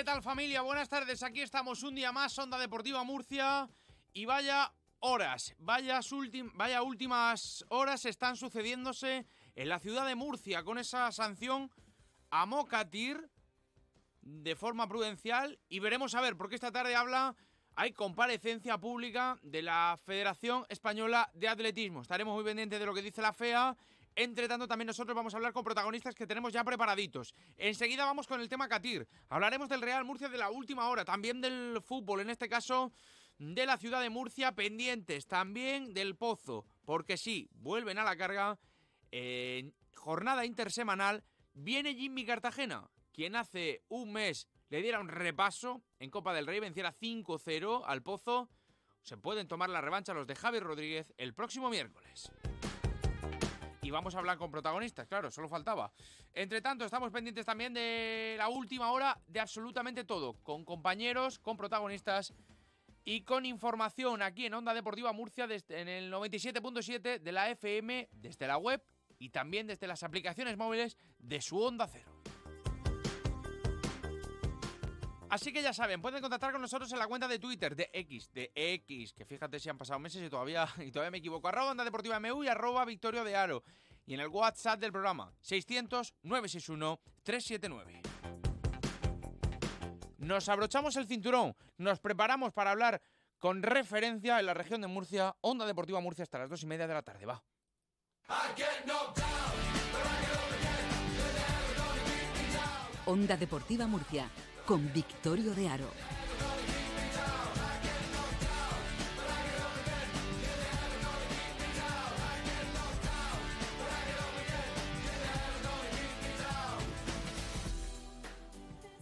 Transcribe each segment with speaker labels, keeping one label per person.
Speaker 1: ¿Qué tal familia? Buenas tardes, aquí estamos un día más, Onda Deportiva Murcia. Y vaya horas, vaya, vaya últimas horas están sucediéndose en la ciudad de Murcia con esa sanción a Mocatir de forma prudencial y veremos a ver, porque esta tarde habla, hay comparecencia pública de la Federación Española de Atletismo. Estaremos muy pendientes de lo que dice la FEA. Entre tanto, también nosotros vamos a hablar con protagonistas que tenemos ya preparaditos. Enseguida vamos con el tema Catir. Hablaremos del Real Murcia de la última hora, también del fútbol, en este caso de la ciudad de Murcia, pendientes también del Pozo, porque sí, vuelven a la carga. En jornada intersemanal viene Jimmy Cartagena, quien hace un mes le diera un repaso en Copa del Rey, venciera 5-0 al Pozo. Se pueden tomar la revancha los de Javier Rodríguez el próximo miércoles. Y vamos a hablar con protagonistas, claro, solo faltaba. Entre tanto, estamos pendientes también de la última hora de absolutamente todo, con compañeros, con protagonistas y con información aquí en Onda Deportiva Murcia desde, en el 97.7 de la FM, desde la web y también desde las aplicaciones móviles de su Onda Cero. Así que ya saben, pueden contactar con nosotros en la cuenta de Twitter de X, de X, que fíjate si han pasado meses y todavía, y todavía me equivoco, arroba Onda Deportiva MU y arroba Victorio de Aro. Y en el WhatsApp del programa, 600-961-379. Nos abrochamos el cinturón, nos preparamos para hablar con referencia en la región de Murcia, Onda Deportiva Murcia hasta las dos y media de la tarde. Va.
Speaker 2: Onda Deportiva Murcia con Victorio de Aro.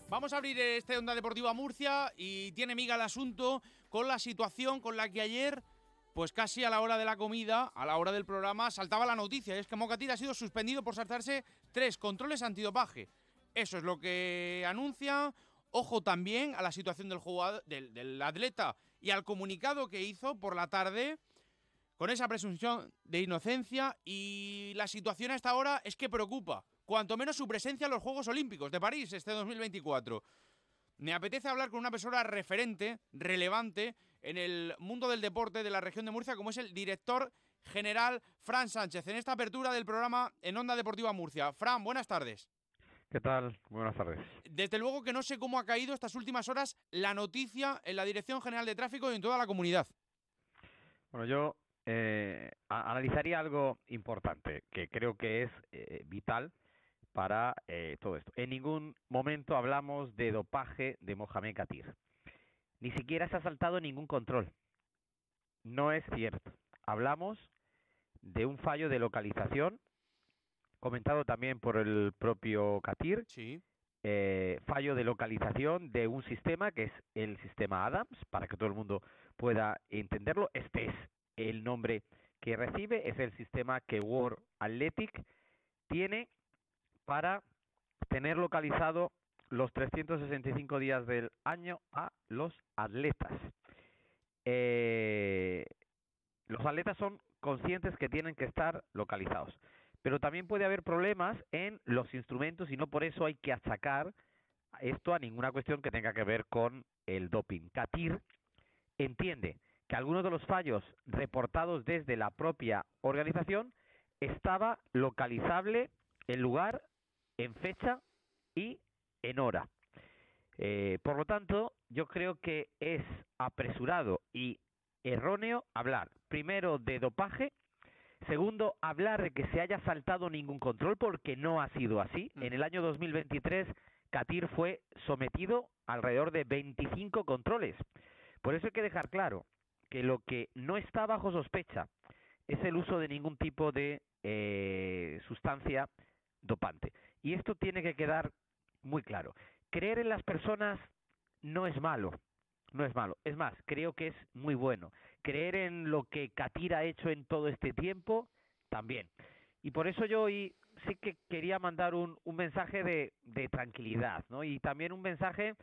Speaker 1: Vamos a abrir este Onda Deportiva Murcia y tiene miga el asunto con la situación con la que ayer, pues casi a la hora de la comida, a la hora del programa, saltaba la noticia. Es que Mocatir ha sido suspendido por saltarse tres controles antidopaje. Eso es lo que anuncia Ojo también a la situación del, jugador, del, atleta y al comunicado que hizo por la tarde con esa presunción de inocencia y la situación hasta ahora es que preocupa, cuanto menos su presencia en los Juegos Olímpicos de París este 2024. Me apetece hablar con una persona referente, relevante en el mundo del deporte de la región de Murcia, como es el director general Fran Sánchez, en esta apertura del programa en Onda Deportiva Murcia. Fran, buenas tardes.
Speaker 3: ¿Qué tal? Buenas tardes.
Speaker 1: Desde luego que no sé cómo ha caído estas últimas horas la noticia en la Dirección General de Tráfico y en toda la comunidad.
Speaker 3: Bueno, yo eh, analizaría algo importante que creo que es eh, vital para eh, todo esto. En ningún momento hablamos de dopaje de Mohamed Katir. Ni siquiera se ha saltado ningún control. No es cierto. Hablamos de un fallo de localización comentado también por el propio Katir.
Speaker 1: Sí.
Speaker 3: Eh, fallo de localización de un sistema que es el sistema Adams, para que todo el mundo pueda entenderlo. Este es el nombre que recibe, es el sistema que World Athletic tiene para tener localizado los 365 días del año a los atletas. Eh, los atletas son conscientes que tienen que estar localizados pero también puede haber problemas en los instrumentos y no por eso hay que achacar esto a ninguna cuestión que tenga que ver con el doping. Katir entiende que algunos de los fallos reportados desde la propia organización estaba localizable en lugar, en fecha y en hora. Eh, por lo tanto, yo creo que es apresurado y erróneo hablar primero de dopaje Segundo, hablar de que se haya saltado ningún control porque no ha sido así. En el año 2023, Katir fue sometido alrededor de 25 controles. Por eso hay que dejar claro que lo que no está bajo sospecha es el uso de ningún tipo de eh, sustancia dopante. Y esto tiene que quedar muy claro. Creer en las personas no es malo no es malo. Es más, creo que es muy bueno. Creer en lo que Katir ha hecho en todo este tiempo, también. Y por eso yo hoy sí que quería mandar un, un mensaje de, de, tranquilidad, ¿no? Y también un mensaje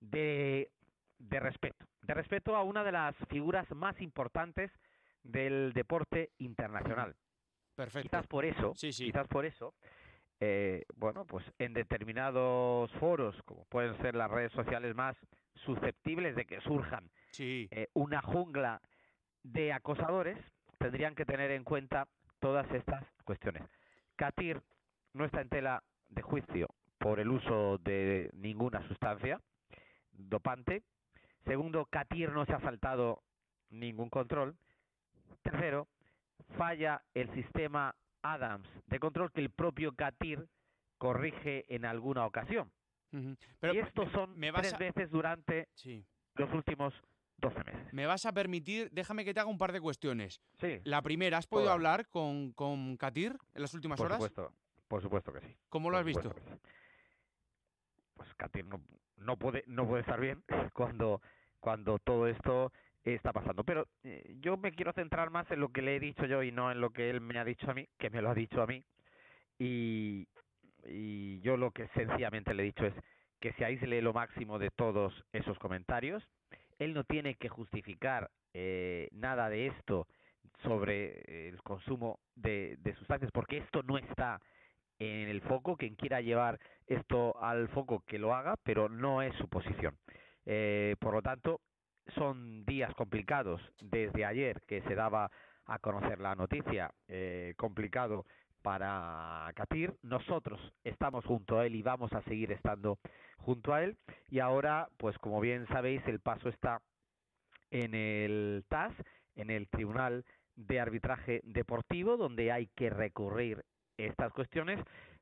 Speaker 3: de, de respeto. De respeto a una de las figuras más importantes del deporte internacional.
Speaker 1: Perfecto.
Speaker 3: Quizás por eso,
Speaker 1: sí, sí.
Speaker 3: quizás por eso, eh, bueno, pues en determinados foros, como pueden ser las redes sociales más susceptibles de que surjan
Speaker 1: Sí.
Speaker 3: eh, una jungla de acosadores, tendrían que tener en cuenta todas estas cuestiones. Katir no está en tela de juicio por el uso de ninguna sustancia dopante. Segundo, Katir no se ha saltado ningún control. Tercero, falla el sistema Adams de control que el propio Katir corrige en alguna ocasión.
Speaker 1: Pero
Speaker 3: y estos son
Speaker 1: me
Speaker 3: tres
Speaker 1: a-
Speaker 3: veces durante
Speaker 1: Sí.
Speaker 3: los últimos 12 meses.
Speaker 1: Me vas a permitir, déjame que te haga un par de cuestiones.
Speaker 3: Sí,
Speaker 1: La primera, ¿has podido hablar con, con Katir en las últimas
Speaker 3: por
Speaker 1: horas?
Speaker 3: supuesto, por supuesto que sí.
Speaker 1: ¿Cómo lo
Speaker 3: por
Speaker 1: has visto?
Speaker 3: sí. Pues Katir no, no puede no puede estar bien cuando cuando todo esto está pasando. Pero eh, yo me quiero centrar más en lo que le he dicho yo y no en lo que él me ha dicho a mí, que me lo ha dicho a mí. Y, y yo lo que sencillamente le he dicho es que se aísle lo máximo de todos esos comentarios. Él no tiene que justificar eh, nada de esto sobre eh, el consumo de, de sustancias, porque esto no está en el foco. Quien quiera llevar esto al foco, que lo haga, pero no es su posición. Eh, por lo tanto, son días complicados desde ayer que se daba a conocer la noticia, eh, complicado para Katir. Nosotros estamos junto a él y vamos a seguir estando junto a él. Y ahora, pues como bien sabéis, el paso está en el TAS, en el Tribunal de Arbitraje Deportivo, donde hay que recurrir estas cuestiones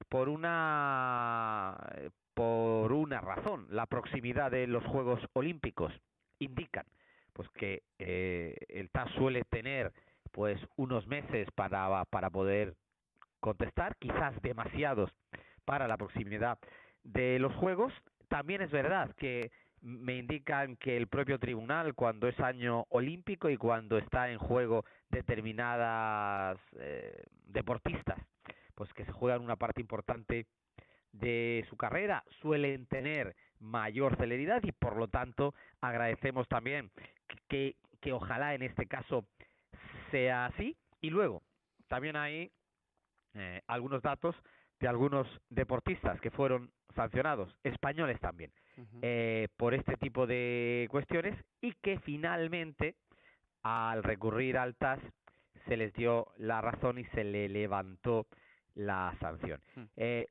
Speaker 3: por una por una razón, la proximidad de los Juegos Olímpicos indican pues que eh, el TAS suele tener pues unos meses para para poder contestar, quizás demasiados para la proximidad de los juegos. También es verdad que me indican que el propio tribunal, cuando es año olímpico y cuando está en juego determinadas eh, deportistas, pues que se juegan una parte importante de su carrera, suelen tener mayor celeridad y por lo tanto agradecemos también que, que ojalá en este caso sea así. Y luego, también hay eh, algunos datos de algunos deportistas que fueron sancionados, españoles también, eh, por este tipo de cuestiones y que finalmente al recurrir al TAS se les dio la razón y se le levantó la sanción.
Speaker 1: Hmm.
Speaker 3: Eh,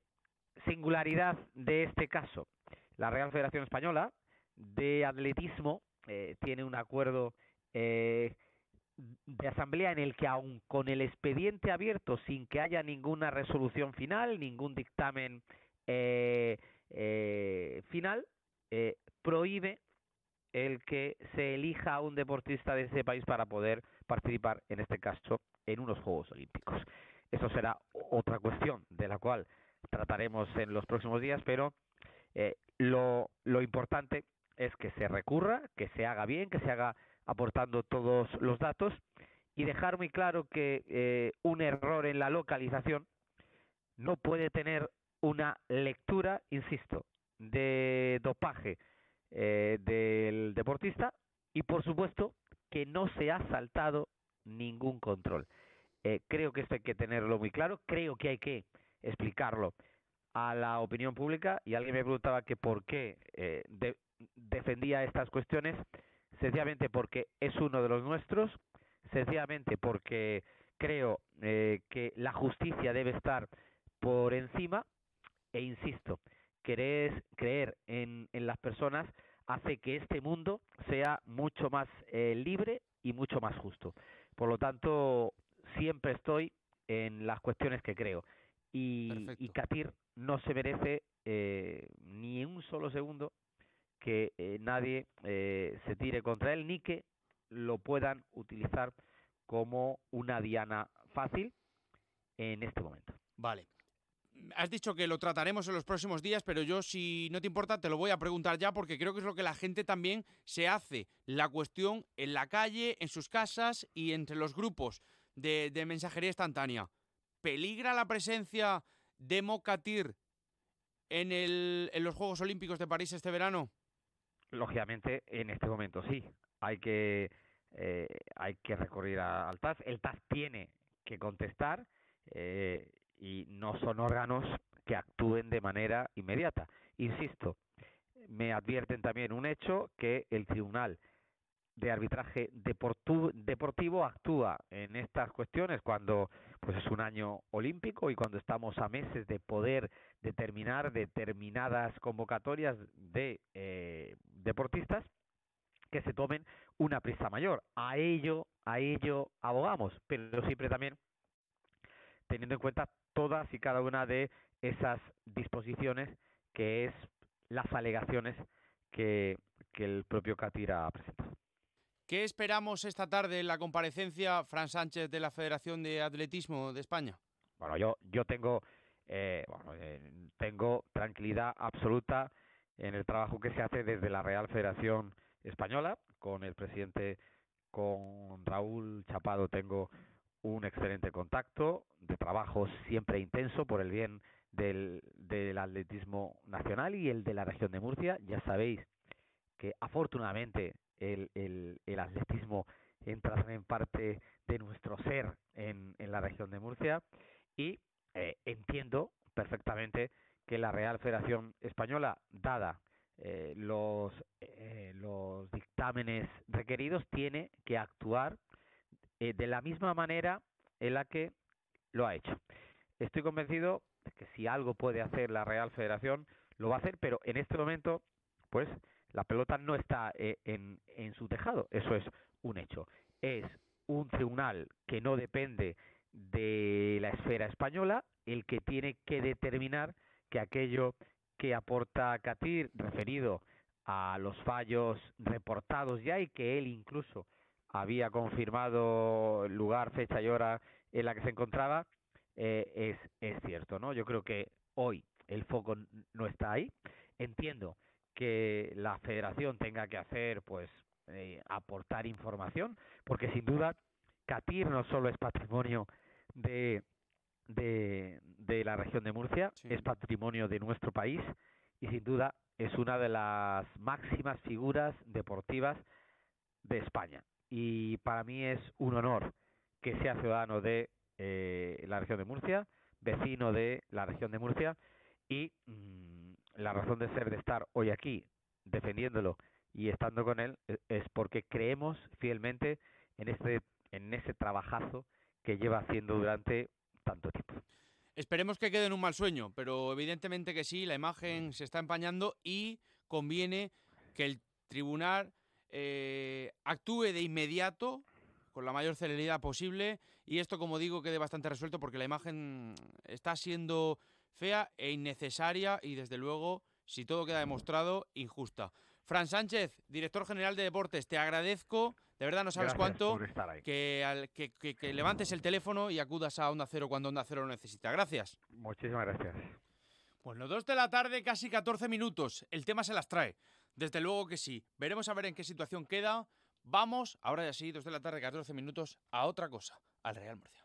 Speaker 3: singularidad de este caso, la Real Federación Española de Atletismo eh, tiene un acuerdo eh, de asamblea en el que aun con el expediente abierto sin que haya ninguna resolución final, ningún dictamen eh, eh, final, eh, prohíbe el que se elija a un deportista de ese país para poder participar, en este caso, en unos Juegos Olímpicos. Eso será otra cuestión de la cual trataremos en los próximos días, pero lo, lo importante es que se recurra, que se haga bien, que se haga aportando todos los datos y dejar muy claro que eh, un error en la localización no puede tener una lectura, insisto, de dopaje eh, del deportista y por supuesto que no se ha saltado ningún control. Eh, creo que esto hay que tenerlo muy claro, creo que hay que explicarlo a la opinión pública y alguien me preguntaba que por qué de- defendía estas cuestiones, sencillamente porque es uno de los nuestros, sencillamente porque creo eh, que la justicia debe estar por encima e insisto, creer, creer en, en las personas hace que este mundo sea mucho más eh, libre y mucho más justo. Por lo tanto, siempre estoy en las cuestiones que creo. Y, y. Katir no se merece eh, ni un solo segundo que eh, nadie eh, se tire contra él ni que lo puedan utilizar como una diana fácil en este momento.
Speaker 1: Vale. Has dicho que lo trataremos en los próximos días, pero yo, si no te importa, te lo voy a preguntar ya porque creo que es lo que la gente también se hace. La cuestión en la calle, en sus casas y entre los grupos de, mensajería instantánea. ¿Peligra la presencia de Mokatir en, el, en los Juegos Olímpicos de París este verano?
Speaker 3: Lógicamente, en este momento sí. Hay que, eh, hay que recurrir al TAS. El TAS tiene que contestar eh, y no son órganos que actúen de manera inmediata. Insisto, me advierten también un hecho que el Tribunal de arbitraje deportivo actúa en estas cuestiones cuando pues es un año olímpico y cuando estamos a meses de poder determinar determinadas convocatorias de eh, deportistas que se tomen una prisa mayor. A ello, a ello abogamos, pero siempre también teniendo en cuenta todas y cada una de esas disposiciones que es las alegaciones que, el propio Catira ha presentado.
Speaker 1: ¿Qué esperamos esta tarde en la comparecencia, Fran Sánchez, de la Federación de Atletismo de España?
Speaker 3: Bueno, yo, yo tengo, eh, bueno, eh, tengo tranquilidad absoluta en el trabajo que se hace desde la Real Federación Española, con el presidente, con Raúl Chapado, tengo un excelente contacto de trabajo siempre intenso por el bien del, del atletismo nacional y el de la región de Murcia. Ya sabéis que afortunadamente el, el, el atletismo entra en parte de nuestro ser en, en la región de Murcia y eh, entiendo perfectamente que la Real Federación Española, dada eh, los, eh, los dictámenes requeridos, tiene que actuar de la misma manera en la que lo ha hecho. Estoy convencido de que si algo puede hacer la Real Federación, lo va a hacer, pero en este momento, pues la pelota no está eh, en, en su tejado, eso es un hecho. Es un tribunal que no depende de la esfera española el que tiene que determinar que aquello que aporta Catir referido a los fallos reportados ya y que él incluso había confirmado lugar, fecha y hora en la que se encontraba, eh, es, es cierto, ¿no? Yo creo que hoy el foco no está ahí. Entiendo que la federación tenga que hacer, pues, eh, aportar información, porque sin duda Catir no solo es patrimonio de, de, de la región de Murcia,
Speaker 1: Sí.
Speaker 3: es patrimonio de nuestro país y sin duda es una de las máximas figuras deportivas de España. Y para mí es un honor que sea ciudadano de eh, la región de Murcia, vecino de la región de Murcia y mm, la razón de ser de estar hoy aquí defendiéndolo y estando con él e- es porque creemos fielmente en este en ese trabajazo que lleva haciendo durante tanto tiempo.
Speaker 1: Esperemos que quede en un mal sueño, pero evidentemente que sí, la imagen se está empañando y conviene que el tribunal eh, actúe de inmediato con la mayor celeridad posible y esto, como digo, quede bastante resuelto porque la imagen está siendo fea e innecesaria y, desde luego, si todo queda demostrado, injusta. Fran Sánchez, director general de deportes, te agradezco, de verdad no sabes
Speaker 3: Gracias
Speaker 1: cuánto, que, al- que- que- que levantes el teléfono y acudas a Onda Cero cuando Onda Cero lo necesita. Gracias.
Speaker 3: Muchísimas gracias.
Speaker 1: Bueno, dos de la tarde, casi 14 minutos. El tema se las trae. Desde luego que sí. Veremos a ver en qué situación queda. Vamos, ahora ya sí, dos de la tarde, 14 minutos, a otra cosa, al Real Murcia.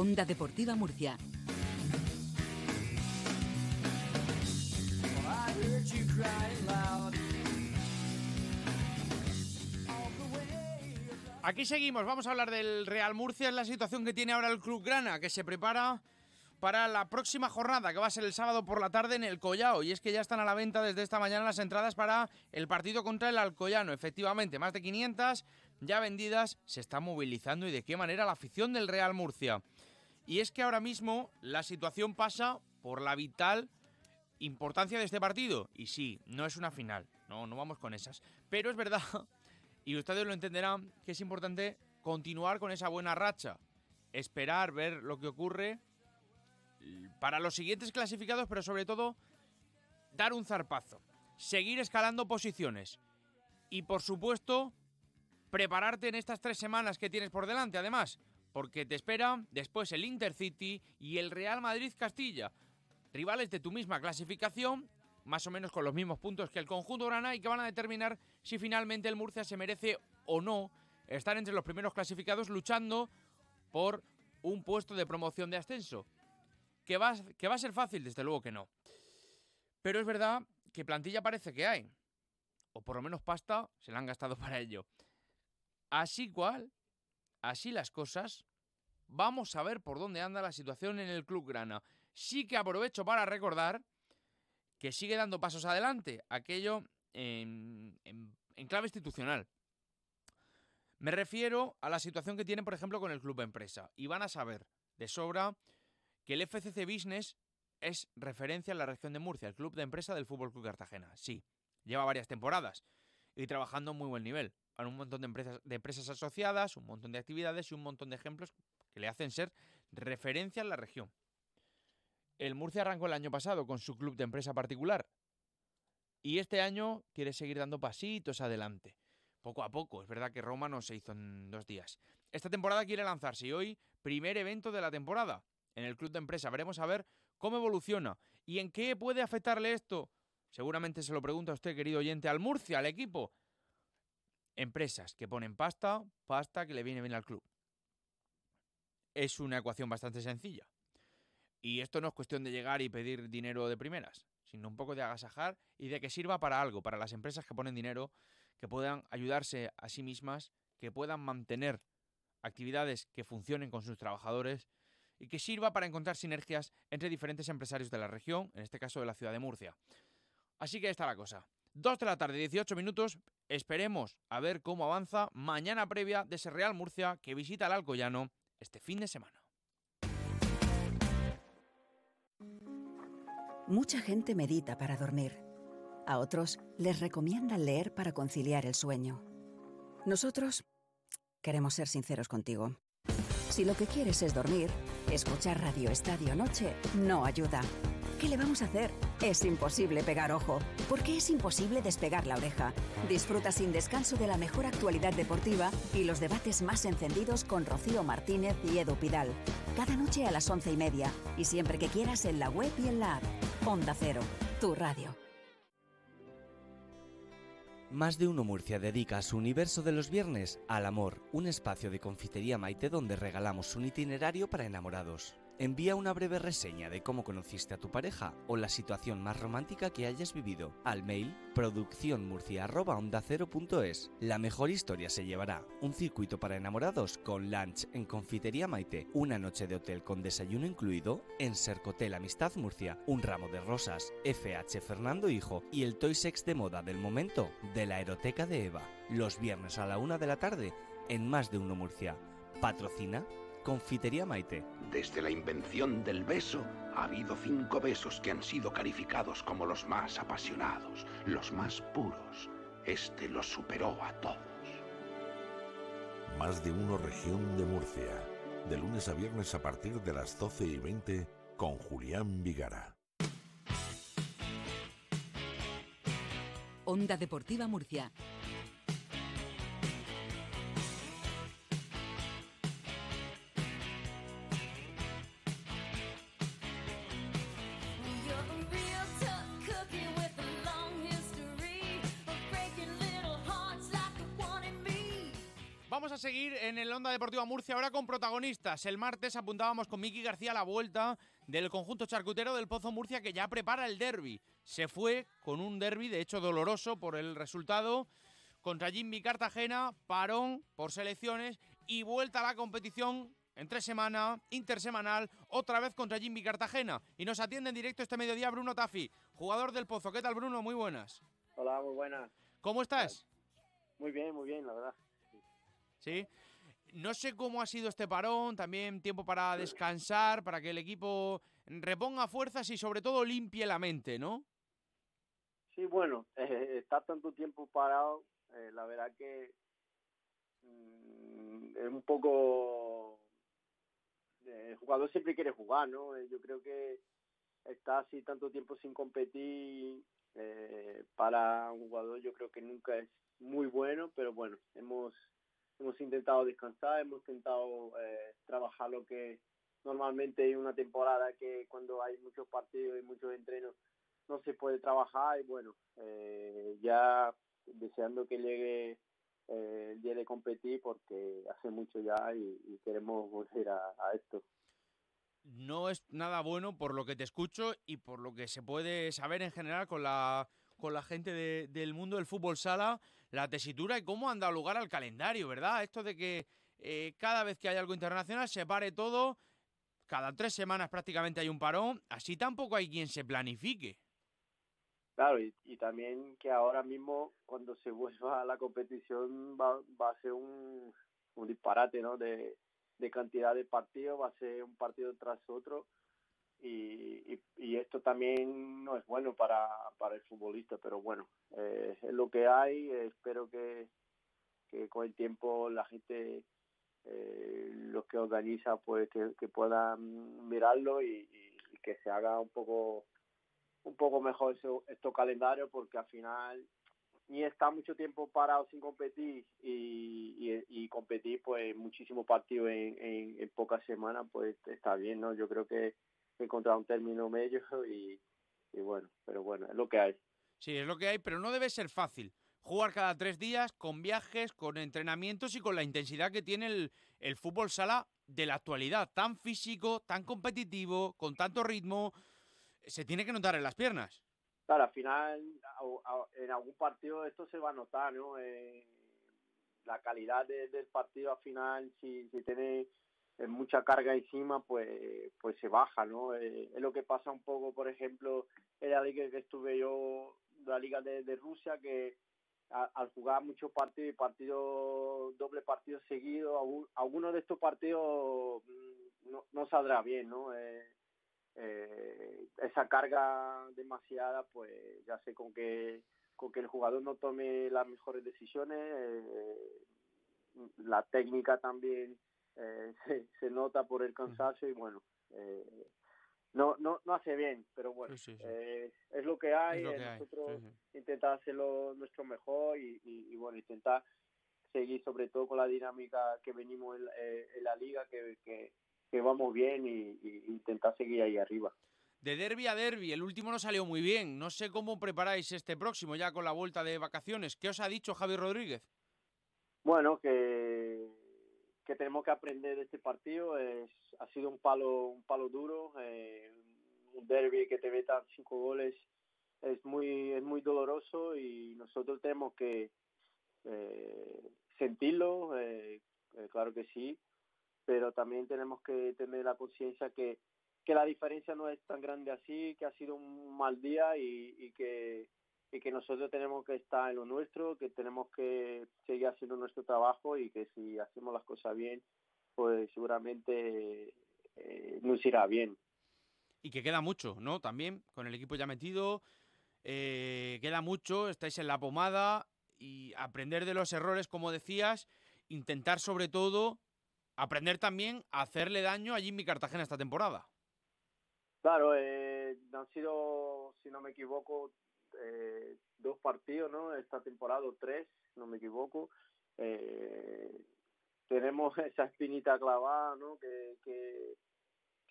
Speaker 2: Onda Deportiva Murcia.
Speaker 1: Aquí seguimos, vamos a hablar del Real Murcia, es la situación que tiene ahora el Club Grana, que se prepara para la próxima jornada, que va a ser el sábado por la tarde en el Collao. Y es que ya están a la venta desde esta mañana las entradas para el partido contra el Alcoyano. Efectivamente, más de 500 ya vendidas, se está movilizando y de qué manera la afición del Real Murcia. Y es que ahora mismo la situación pasa por la vital importancia de este partido. Y sí, no es una final, no, no vamos con esas. Pero es verdad, y ustedes lo entenderán, que es importante continuar con esa buena racha. Esperar, ver lo que ocurre para los siguientes clasificados, pero sobre todo dar un zarpazo, seguir escalando posiciones y por supuesto prepararte en estas tres semanas que tienes por delante, además, porque te espera después el Intercity y el Real Madrid Castilla, rivales de tu misma clasificación, más o menos con los mismos puntos que el conjunto grana y que van a determinar si finalmente el Murcia se merece o no estar entre los primeros clasificados luchando por un puesto de promoción de ascenso. ¿Que va, ¿Que va a ser fácil? Desde luego que no. Pero es verdad que plantilla parece que hay. O por lo menos pasta se la han gastado para ello. Así cual, así las cosas, vamos a ver por dónde anda la situación en el Club Grana. Sí que aprovecho para recordar que sigue dando pasos adelante, aquello en, en clave institucional. Me refiero a la situación que tiene, por ejemplo, con el Club Empresa. Y van a saber de sobra que el FCC Business es referencia en la región de Murcia, el club de empresa del Fútbol Club Cartagena. Sí, lleva varias temporadas y trabajando a muy buen nivel. Un montón de empresas, de empresas asociadas, un montón de actividades y un montón de ejemplos que le hacen ser referencia en la región. El Murcia arrancó el año pasado con su club de empresa particular y este año quiere seguir dando pasitos adelante. Poco a poco, es verdad que Roma no se hizo en dos días. Esta temporada quiere lanzarse y hoy primer evento de la temporada en el club de empresa. Veremos a ver cómo evoluciona y en qué puede afectarle esto. Seguramente se lo pregunta usted, querido oyente, al Murcia, al equipo. Empresas que ponen pasta, pasta que le viene bien al club. Es una ecuación bastante sencilla. Y esto no es cuestión de llegar y pedir dinero de primeras, sino un poco de agasajar y de que sirva para algo, para las empresas que ponen dinero, que puedan ayudarse a sí mismas, que puedan mantener actividades que funcionen con sus trabajadores y que sirva para encontrar sinergias entre diferentes empresarios de la región, en este caso de la ciudad de Murcia. Así que ahí está la cosa. 2 de la tarde, 18 minutos. Esperemos a ver cómo avanza mañana previa de ese Real Murcia que visita el Alcoyano este fin de semana.
Speaker 2: Mucha gente medita para dormir. A otros les recomiendan leer para conciliar el sueño. Nosotros queremos ser sinceros contigo. Si lo que quieres es dormir, escuchar Radio Estadio Noche no ayuda. ¿Qué le vamos a hacer? Es imposible pegar ojo, porque es imposible despegar la oreja. Disfruta sin descanso de la mejor actualidad deportiva y los debates más encendidos con Rocío Martínez y Edu Pidal. Cada noche a las once y media y siempre que quieras en la web y en la app. Onda Cero, tu radio.
Speaker 4: Más de uno Murcia dedica su universo de los viernes al amor, un espacio de confitería Maite donde regalamos un itinerario para enamorados. Envía una breve reseña de cómo conociste a tu pareja o la situación más romántica que hayas vivido al mail producciónmurcia.onda0.es. La mejor historia se llevará un circuito para enamorados con lunch en Confitería Maite, una noche de hotel con desayuno incluido en Sercotel Amistad Murcia, un ramo de rosas, FH Fernando Hijo y el toy sex de moda del momento de la Eroteca de Eva. Los viernes a la una de la tarde en Más de Uno Murcia. Patrocina Confitería Maite.
Speaker 5: Desde la invención del beso, ha habido cinco besos que han sido calificados como los más apasionados, los más puros. Este los superó a todos.
Speaker 6: Más de uno región de Murcia. De lunes a viernes a partir de las 12 y 20 con Julián Vigara.
Speaker 2: Onda Deportiva Murcia.
Speaker 1: Seguir en el Onda Deportiva Murcia ahora con protagonistas. El martes apuntábamos con Miki García a la vuelta del conjunto charcutero del Pozo Murcia que ya prepara el derby. Se fue con un derby, de hecho doloroso por el resultado, contra Jimmy Cartagena, parón por selecciones y vuelta a la competición entre semana, intersemanal, otra vez contra Jimmy Cartagena. Y nos atiende en directo este mediodía Bruno Tafi, jugador del Pozo. ¿Qué tal, Bruno? Muy buenas.
Speaker 7: Hola, muy buenas.
Speaker 1: ¿Cómo estás?
Speaker 7: Muy bien, muy bien, la verdad.
Speaker 1: Sí. No sé cómo ha sido este parón, también tiempo para descansar, para que el equipo reponga fuerzas y sobre todo limpie la mente, ¿no?
Speaker 7: Sí, bueno, eh, estar tanto tiempo parado, eh, la verdad que mm, es un poco... El jugador siempre quiere jugar, ¿no? Eh, yo creo que estar así tanto tiempo sin competir eh, para un jugador yo creo que nunca es muy bueno, pero bueno, hemos hemos intentado descansar, hemos intentado eh, trabajar lo que normalmente en una temporada que cuando hay muchos partidos y muchos entrenos no se puede trabajar y bueno, eh, ya deseando que llegue eh, el día de competir porque hace mucho ya y, y queremos volver a, a, esto.
Speaker 1: No es nada bueno por lo que te escucho y por lo que se puede saber en general con la con la gente de, del mundo del fútbol sala, la tesitura y cómo han dado lugar al calendario, ¿verdad? Esto de que eh, cada vez que hay algo internacional se pare todo, cada tres semanas prácticamente hay un parón, así tampoco hay quien se planifique.
Speaker 7: Claro, y, también que ahora mismo cuando se vuelva a la competición va, va a ser un, disparate, ¿no? De, de cantidad de partidos, va a ser un partido tras otro esto también no es bueno para, para el futbolista, pero bueno, eh, es lo que hay, espero que, con el tiempo la gente, eh, los que organiza, pues que, puedan mirarlo y, que se haga un poco un poco mejor eso, estos calendarios porque al final ni está mucho tiempo parado sin competir y, y, y competir pues muchísimos partidos en, en, en pocas semanas pues está bien, ¿no? Yo creo que encontrar un término medio y, y, bueno, pero bueno, es lo que hay.
Speaker 1: Sí, es lo que hay, pero no debe ser fácil. Jugar cada tres días, con viajes, con entrenamientos y con la intensidad que tiene el, el fútbol sala de la actualidad, tan físico, tan competitivo, con tanto ritmo, se tiene que notar en las piernas.
Speaker 7: Claro, al final, en algún partido esto se va a notar, ¿no? Eh, la calidad de, del partido al final, si, si tiene mucha carga encima, pues, pues se baja, ¿no? Eh, es lo que pasa un poco, por ejemplo, en la liga que estuve yo, la liga de, Rusia, que al jugar muchos partidos y partidos, doble partido seguido, algunos de estos partidos no, no saldrá bien, ¿no? Eh, eh, esa carga demasiada, pues ya sé con que con que el jugador no tome las mejores decisiones, eh, la técnica también eh, se, se, nota por el cansancio y bueno, eh, no, no, no hace bien, pero bueno, sí, sí, sí. Eh, es lo que hay,
Speaker 1: lo que
Speaker 7: nosotros
Speaker 1: hay.
Speaker 7: intentar hacerlo nuestro mejor y, y, y, bueno, intentar seguir sobre todo con la dinámica que venimos en, eh, en la liga, que, que, que, vamos bien y, y intentar seguir ahí arriba.
Speaker 1: De derby a derby, el último no salió muy bien. No sé cómo preparáis este próximo ya con la vuelta de vacaciones. ¿Qué os ha dicho Javi Rodríguez?
Speaker 7: Bueno, que que tenemos que aprender de este partido es ha sido un palo un palo duro eh, un derby que te metan cinco goles es muy es muy doloroso y nosotros tenemos que eh, sentirlo eh, claro que sí pero también tenemos que tener la conciencia que que la diferencia no es tan grande así que ha sido un mal día y que y que nosotros tenemos que estar en lo nuestro, que tenemos que seguir haciendo nuestro trabajo y que si hacemos las cosas bien, pues seguramente eh, nos irá bien.
Speaker 1: Y que queda mucho, ¿no? También con el equipo ya metido, eh, queda mucho, estáis en la pomada y aprender de los errores, como decías, intentar sobre todo aprender también a hacerle daño a Jimmy Cartagena esta temporada.
Speaker 7: Claro, eh, han sido, si no me equivoco, eh, dos partidos, ¿no? Esta temporada, tres, no me equivoco. Eh, tenemos esa espinita clavada, ¿no? Que, que,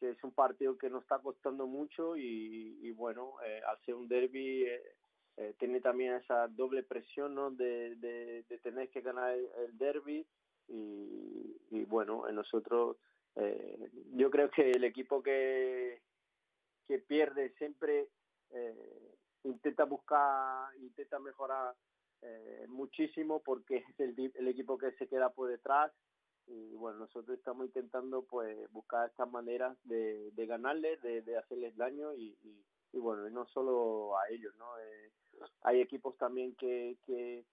Speaker 7: es un partido que nos está costando mucho y, bueno, eh, al ser un derby eh, eh, tiene también esa doble presión, ¿no? De, tener que ganar el, el derby y, bueno, nosotros, yo creo que el equipo que, que pierde siempre eh, intenta buscar, intenta mejorar eh, muchísimo porque es el, el, equipo que se queda por detrás y bueno, nosotros estamos intentando pues buscar estas maneras de, de ganarles, de, de hacerles daño y, y, y bueno, no solo a ellos, ¿no? Eh, hay equipos también que, que,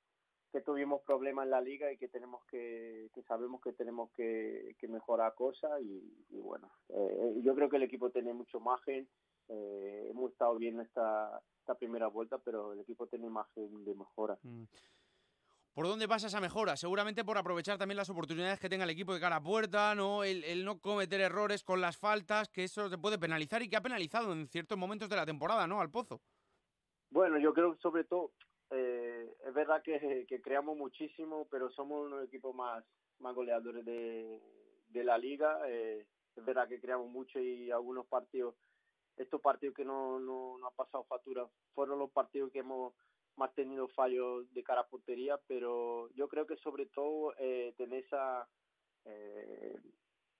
Speaker 7: que tuvimos problemas en la liga y que tenemos que, que sabemos que tenemos que, que mejorar cosas y, y bueno, eh, yo creo que el equipo tiene mucho margen, eh, hemos estado bien esta, esta primera vuelta, pero el equipo tiene margen de mejora.
Speaker 1: Mm. ¿Por dónde pasa esa mejora? Seguramente por aprovechar también las oportunidades que tenga el equipo de cara a puerta, ¿no? El, el, no cometer errores con las faltas, que eso te puede penalizar y que ha penalizado en ciertos momentos de la temporada, ¿no? Al Pozo.
Speaker 7: Bueno, yo creo que sobre todo, eh, es verdad que, creamos muchísimo, pero somos uno de los equipos más, más goleadores de, de la liga. Eh, es verdad que creamos mucho y algunos partidos, estos partidos que no, no, no han pasado factura, fueron los partidos que hemos más tenido fallos de cara a portería, pero yo creo que sobre todo eh, tener esa eh,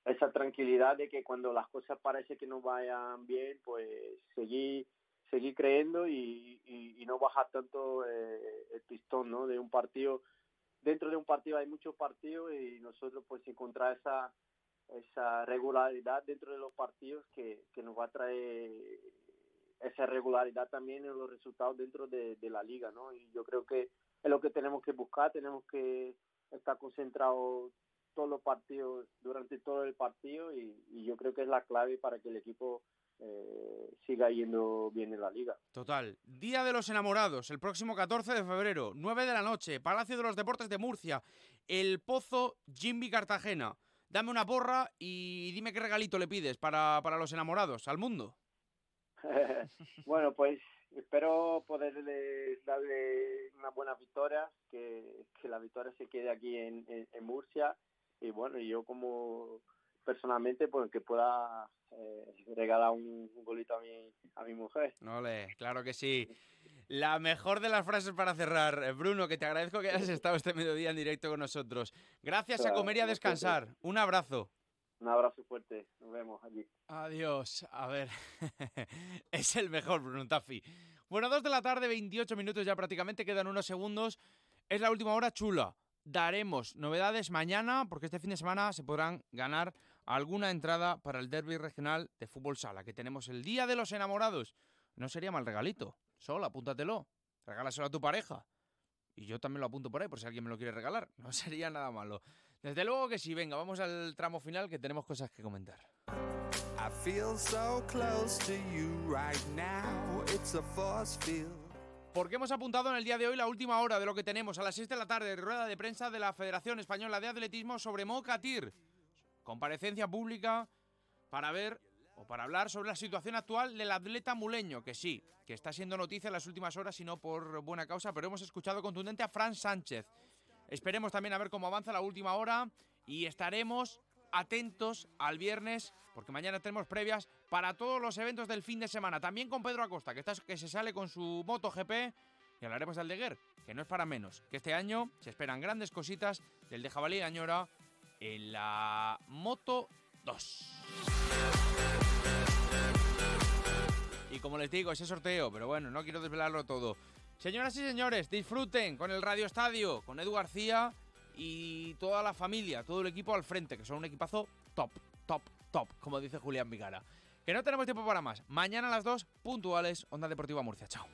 Speaker 7: esa tranquilidad de que cuando las cosas parece que no vayan bien, pues seguir seguir creyendo y, y, no bajar tanto eh, el pistón, ¿no? De un partido dentro de un partido hay muchos partidos y nosotros pues encontrar esa esa regularidad dentro de los partidos que, que nos va a traer esa regularidad también en los resultados dentro de, de, la liga, ¿no? Y yo creo que es lo que tenemos que buscar, tenemos que estar concentrados todos los partidos, durante todo el partido y yo creo que es la clave para que el equipo eh, siga yendo bien en la liga.
Speaker 1: Total. Día de los enamorados, el próximo 14 de febrero, 9 de la noche, Palacio de los Deportes de Murcia, El Pozo, Jimby Cartagena. Dame una porra y dime qué regalito le pides para, para los enamorados, al mundo.
Speaker 7: bueno, pues espero poderle darle una buena victoria, que, que la victoria se quede aquí en, en, en Murcia y bueno, yo como personalmente pues que pueda eh, regalar un, un, golito a mi, a mi mujer.
Speaker 1: Ole, claro que sí. La mejor de las frases para cerrar. Eh, Bruno, que te agradezco que hayas estado este mediodía en directo con nosotros. Gracias claro, a comer y a descansar. Un abrazo.
Speaker 7: Un abrazo fuerte. Nos vemos allí.
Speaker 1: Adiós. A ver, es el mejor Bruno Taffi. Bueno, dos de la tarde, 28 minutos ya prácticamente, quedan unos segundos. Es la última hora chula. Daremos novedades mañana porque este fin de semana se podrán ganar alguna entrada para el derby regional de fútbol sala que tenemos el Día de los Enamorados. No sería mal regalito. Solo, apúntatelo. Regálaselo a tu pareja. Y yo también lo apunto por ahí por si alguien me lo quiere regalar. No sería nada malo. Desde luego que sí, venga, vamos al tramo final que tenemos cosas que comentar. I feel so close to you right now. It's a force field. Porque hemos apuntado en el día de hoy la última hora de lo que tenemos a las 6 de la tarde, rueda de prensa de la Federación Española de Atletismo sobre Mocatir. Comparecencia pública para ver o para hablar sobre la situación actual del atleta muleño, que sí, que está siendo noticia en las últimas horas y no por buena causa, pero hemos escuchado contundente a Fran Sánchez. Esperemos también a ver cómo avanza la última hora y estaremos atentos al viernes, porque mañana tenemos previas para todos los eventos del fin de semana. También con Pedro Acosta, que, está, que se sale con su moto GP. Y hablaremos de Guer, que no es para menos. Que este año se esperan grandes cositas del de Jabalí Añora en la Moto 2. Y como les digo, ese sorteo, pero bueno, no quiero desvelarlo todo. Señoras y señores, disfruten con el Radio Estadio, con Edu García y toda la familia, todo el equipo al frente, que son un equipazo top, top, top, como dice Julián Vigara. Que no tenemos tiempo para más. Mañana a las 2, puntuales, Onda Deportiva Murcia. Chao.